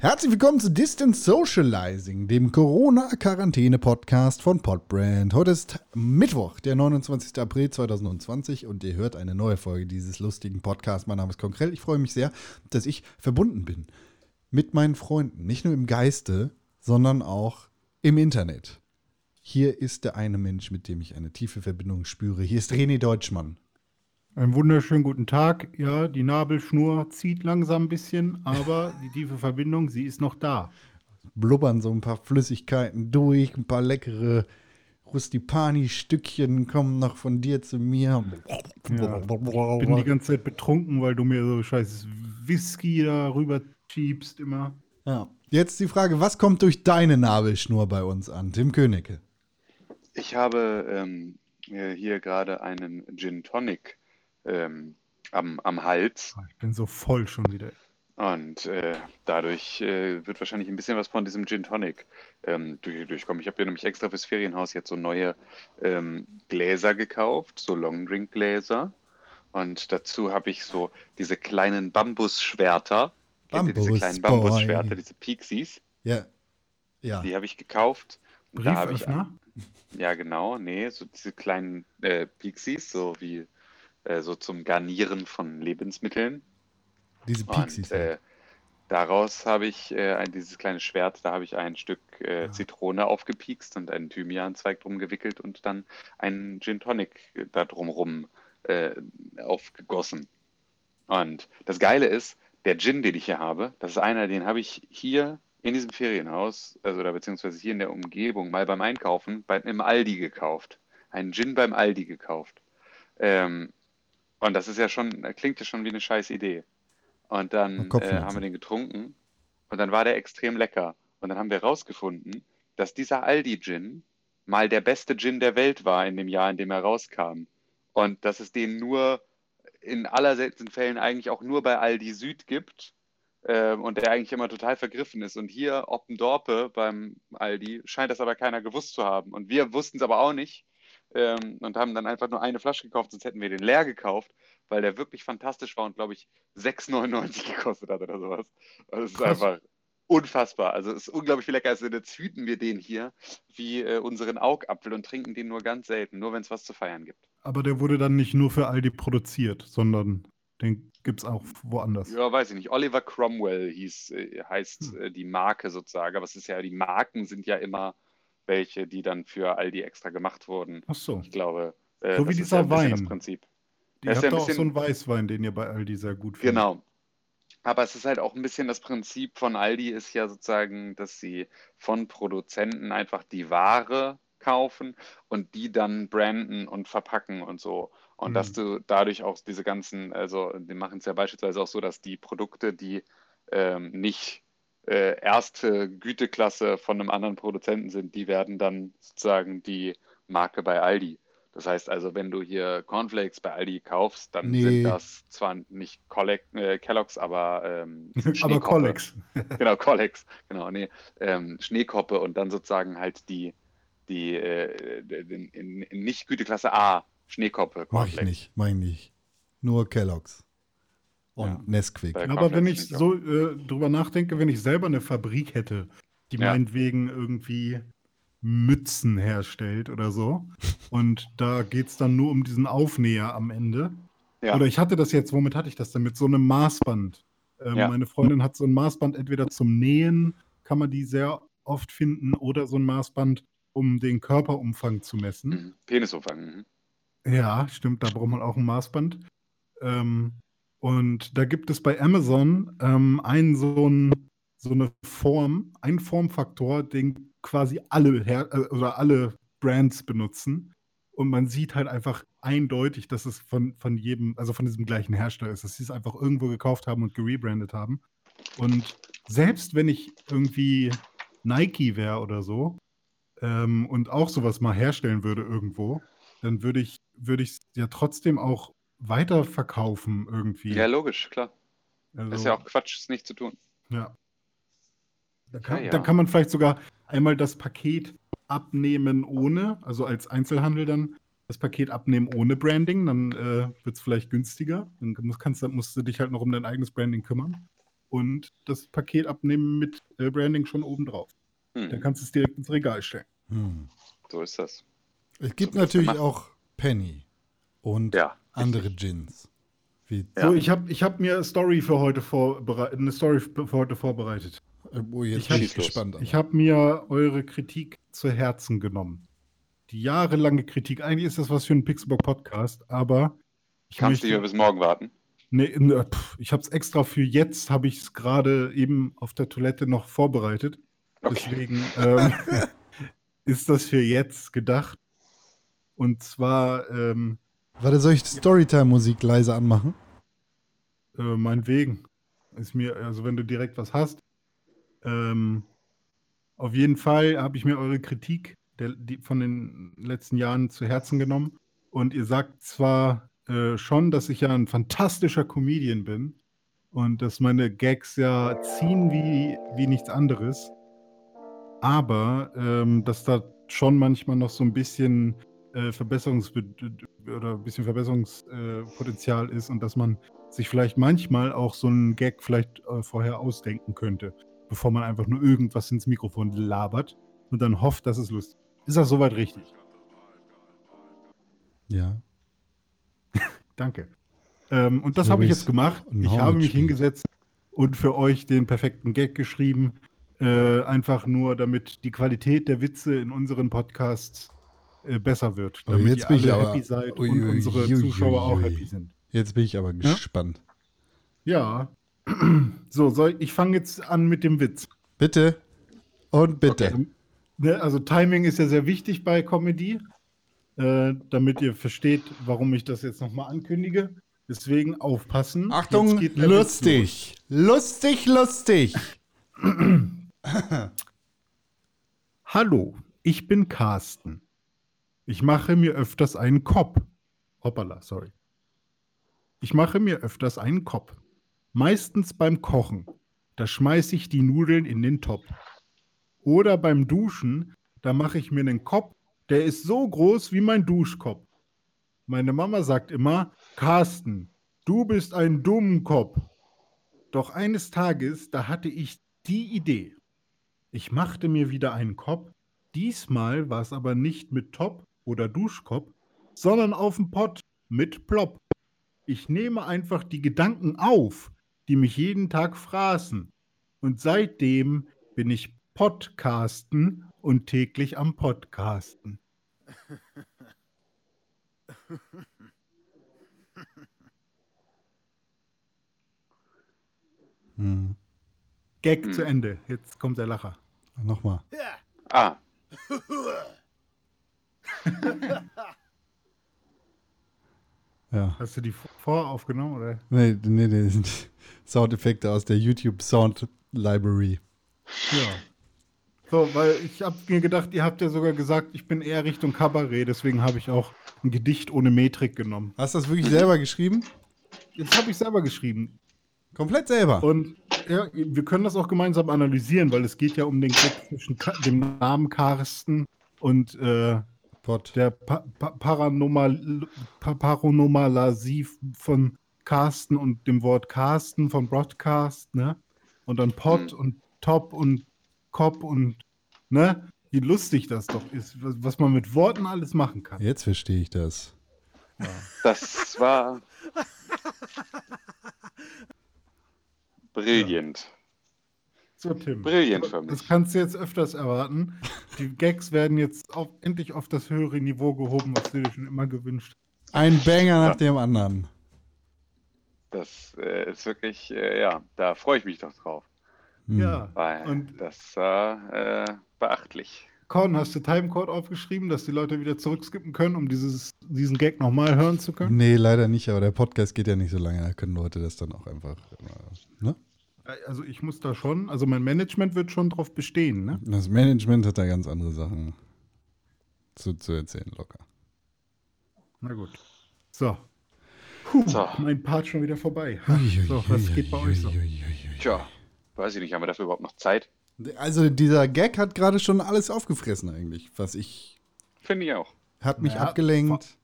Herzlich willkommen zu Distance Socializing, dem Corona-Quarantäne-Podcast von Podbrand. Heute ist Mittwoch, der 29. April 2020 und ihr hört eine neue Folge dieses lustigen Podcasts. Mein Name ist Konkrell. Ich freue mich sehr, dass ich verbunden bin mit meinen Freunden. Nicht nur im Geiste, sondern auch im Internet. Hier ist der eine Mensch, mit dem ich eine tiefe Verbindung spüre. Hier ist René Deutschmann. Einen wunderschönen guten Tag. Ja, die Nabelschnur zieht langsam ein bisschen, aber die tiefe Verbindung, sie ist noch da. Blubbern so ein paar Flüssigkeiten durch, ein paar leckere Rustipani-Stückchen kommen noch von dir zu mir. Ja, ich bin die ganze Zeit betrunken, weil du mir so scheiß Whisky da rüber schiebst immer. Ja. Jetzt die Frage, was kommt durch deine Nabelschnur bei uns an, Tim Königke? Ich habe ähm, hier gerade einen Gin Tonic ähm, am, am Hals. Ich bin so voll schon wieder. Und äh, dadurch äh, wird wahrscheinlich ein bisschen was von diesem Gin Tonic ähm, durch, durchkommen. Ich habe hier nämlich extra fürs Ferienhaus jetzt so neue ähm, Gläser gekauft, so Longdrink-Gläser. Und dazu habe ich so diese kleinen Bambusschwerter. Kennt ihr diese kleinen Bambusschwerter, diese Pixies? Ja. ja. Die habe ich gekauft. Und da ich. Ja, genau. Nee, so diese kleinen äh, Pixies, so wie äh, so zum Garnieren von Lebensmitteln. Diese Pixies. Und, äh, daraus habe ich äh, ein, dieses kleine Schwert, da habe ich ein Stück äh, ja. Zitrone aufgepiekst und einen Thymianzweig drum gewickelt und dann einen Gin Tonic da drumrum äh, aufgegossen. Und das Geile ist, der Gin, den ich hier habe, das ist einer, den habe ich hier in diesem Ferienhaus, also da beziehungsweise hier in der Umgebung, mal beim Einkaufen bei, im Aldi gekauft. Einen Gin beim Aldi gekauft. Ähm, und das ist ja schon, klingt ja schon wie eine scheiß Idee. Und dann äh, haben wir den getrunken und dann war der extrem lecker. Und dann haben wir herausgefunden, dass dieser Aldi-Gin mal der beste Gin der Welt war in dem Jahr, in dem er rauskam. Und dass es den nur in aller seltenen Fällen eigentlich auch nur bei Aldi Süd gibt äh, und der eigentlich immer total vergriffen ist. Und hier Oppendorpe beim Aldi scheint das aber keiner gewusst zu haben. Und wir wussten es aber auch nicht ähm, und haben dann einfach nur eine Flasche gekauft, sonst hätten wir den leer gekauft, weil der wirklich fantastisch war und glaube ich 6,99 gekostet hat oder sowas. Also es ist Krass. einfach unfassbar. Also es ist unglaublich viel lecker. Also jetzt hüten wir den hier wie äh, unseren Augapfel und trinken den nur ganz selten, nur wenn es was zu feiern gibt. Aber der wurde dann nicht nur für Aldi produziert, sondern den gibt es auch woanders. Ja, weiß ich nicht. Oliver Cromwell hieß, äh, heißt hm. äh, die Marke sozusagen. Aber es ist ja, die Marken sind ja immer welche, die dann für Aldi extra gemacht wurden. Ach so. Ich glaube, äh, so wie dieser ja Wein. Das Prinzip. Ihr habt ja auch so einen Weißwein, den ihr bei Aldi sehr gut findet. Genau. Aber es ist halt auch ein bisschen das Prinzip von Aldi ist ja sozusagen, dass sie von Produzenten einfach die Ware kaufen und die dann branden und verpacken und so. Und mhm. dass du dadurch auch diese ganzen, also die machen es ja beispielsweise auch so, dass die Produkte, die ähm, nicht äh, erste Güteklasse von einem anderen Produzenten sind, die werden dann sozusagen die Marke bei Aldi. Das heißt also, wenn du hier Cornflakes bei Aldi kaufst, dann nee. sind das zwar nicht Collect, äh, Kellogg's, aber ähm, aber Collex. genau, Collex. Genau, nee, ähm, Schneekoppe und dann sozusagen halt die, die äh, in, in, in nicht Güteklasse A Schneekoppe. Mach ich nicht, meine ich. Nur Kellogg's und ja. Nesquik. Aber wenn ich so äh, drüber nachdenke, wenn ich selber eine Fabrik hätte, die ja. meinetwegen irgendwie Mützen herstellt oder so, und da geht es dann nur um diesen Aufnäher am Ende. Ja. Oder ich hatte das jetzt, womit hatte ich das denn? Mit so einem Maßband. Ähm, ja. Meine Freundin hat so ein Maßband entweder zum Nähen, kann man die sehr oft finden, oder so ein Maßband, um den Körperumfang zu messen. Mhm. Penisumfang. Mhm. Ja, stimmt, da braucht man auch ein Maßband. Ähm, und da gibt es bei Amazon ähm, einen so, ein, so eine Form, einen Formfaktor, den quasi alle Her äh, oder alle Brands benutzen. Und man sieht halt einfach eindeutig, dass es von, von jedem, also von diesem gleichen Hersteller ist, dass sie es einfach irgendwo gekauft haben und gerebrandet haben. Und selbst wenn ich irgendwie Nike wäre oder so ähm, und auch sowas mal herstellen würde irgendwo, dann würde ich würde ich es ja trotzdem auch weiterverkaufen irgendwie. Ja, logisch, klar. Also, ist ja auch Quatsch, es nicht zu tun. Ja. Da kann, ja, ja. Dann kann man vielleicht sogar einmal das Paket abnehmen ohne, also als Einzelhandel dann das Paket abnehmen ohne Branding, dann äh, wird es vielleicht günstiger. Dann musst, kannst, musst du dich halt noch um dein eigenes Branding kümmern. und das Paket abnehmen mit äh, Branding schon oben drauf. Hm, Dann kannst du es direkt ins Regal stellen. Hm. so ist das. Es gibt So natürlich auch Penny und Ja. Andere Gins. Wie, Ja. So, ich habe ich hab mir eine Story für heute vorbereitet. Eine Story für heute vorbereitet. oh, jetzt Ich bin gespannt. aber. Ich habe mir eure Kritik zu Herzen genommen. Die jahrelange Kritik. Eigentlich ist das was für einen Pixelbook Podcast, aber ich Kannst du möchte, hier bis morgen warten? nee, ne, pff, ich habe es extra für jetzt, habe ich es gerade eben auf der Toilette noch vorbereitet. Okay. Deswegen ähm, ist das für jetzt gedacht. Und zwar ähm, Warte, soll ich Storytime-Musik leise anmachen? äh, meinetwegen. Ist mir, also wenn du direkt was hast. Ähm, auf jeden Fall habe ich mir eure Kritik der, die, von den letzten Jahren zu Herzen genommen. Und ihr sagt zwar äh, schon, dass ich ja ein fantastischer Comedian bin und dass meine Gags ja ziehen wie, wie nichts anderes. Aber ähm, dass da schon manchmal noch so ein bisschen äh, Verbesserungs oder ein bisschen Verbesserungspotenzial ist und dass man sich vielleicht manchmal auch so einen Gag vielleicht äh, vorher ausdenken könnte, bevor man einfach nur irgendwas ins Mikrofon labert und dann hofft, dass es lustig ist. Ist das soweit richtig? Ja. Danke. Ähm, und das So habe ich jetzt gemacht. Ich habe mich hingesetzt und für euch den perfekten Gag geschrieben. Äh, einfach nur, damit die Qualität der Witze in unseren Podcasts äh, besser wird. Oh, Damit jetzt ihr bin ich aber- happy seid Ui, und ui, unsere ui, Zuschauer auch happy sind. Jetzt bin ich aber gespannt. Ja. So, soll, ich fange jetzt an mit dem Witz. Bitte und bitte. Okay. Ne, also Timing ist ja sehr wichtig bei Comedy, äh, damit ihr versteht, warum ich das jetzt nochmal ankündige. Deswegen aufpassen. Achtung, Jetzt Witz lustig. Lustig, lustig. Hallo, ich bin Carsten. Ich mache mir öfters einen Kopf. Hoppala, sorry. Ich mache mir öfters einen Kopf. Meistens beim Kochen. Da schmeiße ich die Nudeln in den Topf. Oder beim Duschen, da mache ich mir einen Kopf, der ist so groß wie mein Duschkopf. Meine Mama sagt immer, Carsten, du bist ein Dummkopf. Doch eines Tages, da hatte ich die Idee. Ich machte mir wieder einen Kopf. Diesmal war es aber nicht mit Top oder Duschkopf, sondern auf dem Pott mit Plop. Ich nehme einfach die Gedanken auf, die mich jeden Tag fraßen. Und seitdem bin ich Podcasten und täglich am Podcasten. Hm. Gag Hm. zu Ende. Jetzt kommt der Lacher. Nochmal. Ah, Ja. Hast du die vor aufgenommen? Oder? Nee, nee, nee, das sind Soundeffekte aus der YouTube Sound Library. Ja. So, weil ich habe mir gedacht, ihr habt ja sogar gesagt, ich bin eher Richtung Kabarett, deswegen habe ich auch ein Gedicht ohne Metrik genommen. Hast du das wirklich selber geschrieben? Jetzt habe ich selber geschrieben. Komplett selber. Und ja, wir können das auch gemeinsam analysieren, weil es geht ja um den Gag zwischen dem Namen Carsten und äh, Pott. der pa pa Paranormal pa Paranormalasie von Carsten und dem Wort Carsten von Broadcast, ne? Und dann Pot Mhm. und Top und Cop und, ne? Wie lustig das doch ist, was, was man mit Worten alles machen kann. Jetzt verstehe ich das. das war brillant. So, Tim. Brillant für Das mich. kannst du jetzt öfters erwarten. Die Gags werden jetzt auf, endlich auf das höhere Niveau gehoben, was du dir schon immer gewünscht hast. Ein Banger nach dem anderen. Das äh, ist wirklich, äh, ja, da freue ich mich doch drauf. Hm. Ja. Weil Und das war äh, beachtlich. Con, hast du Timecode aufgeschrieben, dass die Leute wieder zurückskippen können, um dieses, diesen Gag nochmal hören zu können? Nee, leider nicht, aber der Podcast geht ja nicht so lange, da können Leute das dann auch einfach. Ne? Also ich muss da schon, also mein Management wird schon drauf bestehen, ne? Das Management hat da ganz andere Sachen zu, zu erzählen, locker. Na gut. So. Puh, So. mein Part schon wieder vorbei. So, was geht bei euch so? Tja, weiß ich nicht, haben wir dafür überhaupt noch Zeit? Also dieser Gag hat gerade schon alles aufgefressen eigentlich, was ich Finde ich auch. hat mich Naja, abgelenkt.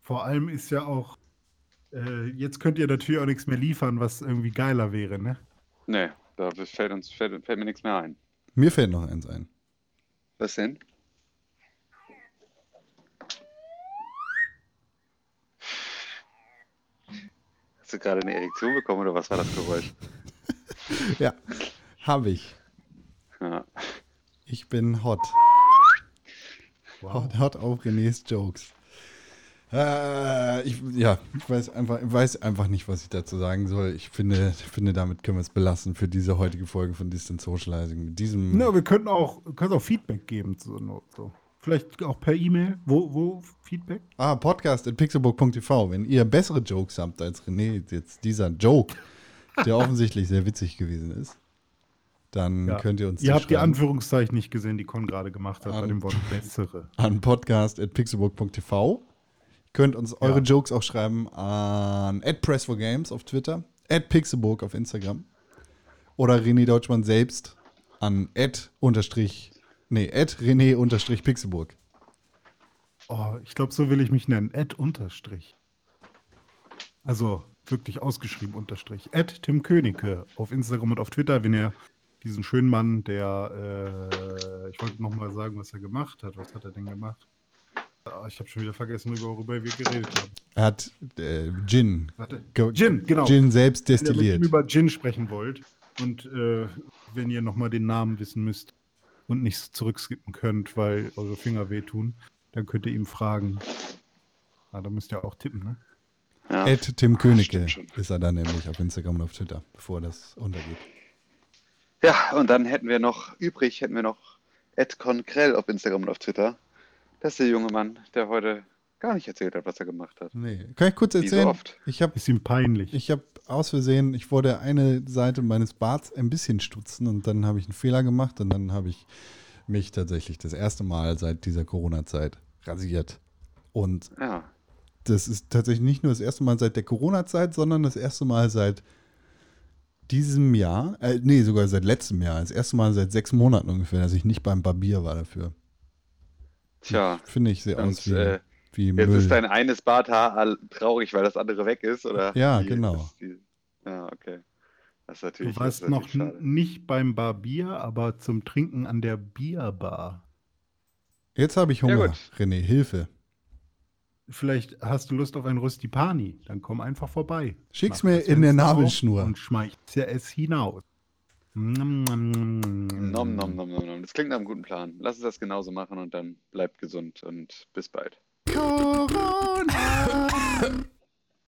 Vor allem ist ja auch, äh, jetzt könnt ihr natürlich auch nichts mehr liefern, was irgendwie geiler wäre, ne? Nee, da fällt, uns, fällt, fällt mir nichts mehr ein. Mir fällt noch eins ein. Was denn? Hast du gerade eine Erektion bekommen oder was war das Geräusch? Ja, habe ich. Ja. Ich bin hot. Hot, hot auf Renés Jokes. Äh, ich, ja, ich weiß einfach, weiß einfach nicht, was ich dazu sagen soll. Ich finde, finde damit können wir es belassen für diese heutige Folge von Distant Socializing. Mit diesem. Na, wir könnten auch, können auch Feedback geben. So, so. Vielleicht auch per E-Mail. Wo, wo Feedback? Ah, podcast at pixelbook.tv. Wenn ihr bessere Jokes habt als René, jetzt dieser Joke, der offensichtlich sehr witzig gewesen ist, dann Ja. könnt ihr uns Ihr habt die. Anführungszeichen nicht gesehen, die Con gerade gemacht hat bei An- dem Wort bessere. an podcast.pixelburg.tv. Könnt uns eure Ja. Jokes auch schreiben an @press4games auf Twitter, @pixelburg auf Instagram oder René Deutschmann selbst an unterstrich nee, René unterstrich Pixelburg. Oh, ich glaube, so will ich mich nennen. Ed Unterstrich. Also wirklich ausgeschrieben Unterstrich. Ed Tim Königke auf Instagram und auf Twitter, wenn ihr diesen schönen Mann, der, äh, ich wollte noch mal sagen, was er gemacht hat. Was hat er denn gemacht? Ah, ich habe schon wieder vergessen, worüber wir geredet haben. Er hat äh, Gin, Warte. Gin, genau. Gin selbst Wenn ihr destilliert. über Gin sprechen wollt und äh, wenn ihr nochmal den Namen wissen müsst und nicht zurückskippen könnt, weil eure Finger wehtun, dann könnt ihr ihm fragen. Ah, da müsst ihr auch tippen, ne? Ja. Ed Tim Königke ist er dann nämlich auf Instagram und auf Twitter, bevor das untergeht. ja, und dann hätten wir noch übrig, hätten wir noch Ed Konkrell auf Instagram und auf Twitter. Das ist der junge Mann, der heute gar nicht erzählt hat, was er gemacht hat. Nee. Kann ich kurz Wie so erzählen? oft. Ich habe Ist ihm peinlich. Ich habe aus Versehen, ich wollte eine Seite meines Barts ein bisschen stutzen und dann habe ich einen Fehler gemacht und dann habe ich mich tatsächlich das erste Mal seit dieser Corona-Zeit rasiert. Und Ja. das ist tatsächlich nicht nur das erste Mal seit der Corona-Zeit, sondern das erste Mal seit diesem Jahr, äh, nee, sogar seit letztem Jahr, das erste Mal seit sechs Monaten ungefähr, dass ich nicht beim Barbier war dafür. Tja, Finde ich, und, aus wie, äh, wie jetzt Müll. ist dein eines Barthaar all- traurig, weil das andere weg ist, oder? Ja, Wie genau. die- Ja, okay. Das ist natürlich, Du das warst ist noch natürlich schade. nicht beim Barbier, aber zum Trinken an der Bierbar. Jetzt habe ich Ja, Hunger. gut. René, Hilfe. Vielleicht hast du Lust auf ein Röstipani, dann komm einfach vorbei. Schick's Mach mir in der Nabelschnur. Und schmeißt ja es hinaus. Nom, nom, nom, nom. Nom, nom, nom, nom, nom. Das klingt nach einem guten Plan. Lass uns das genauso machen und dann bleibt gesund und bis bald. Corona.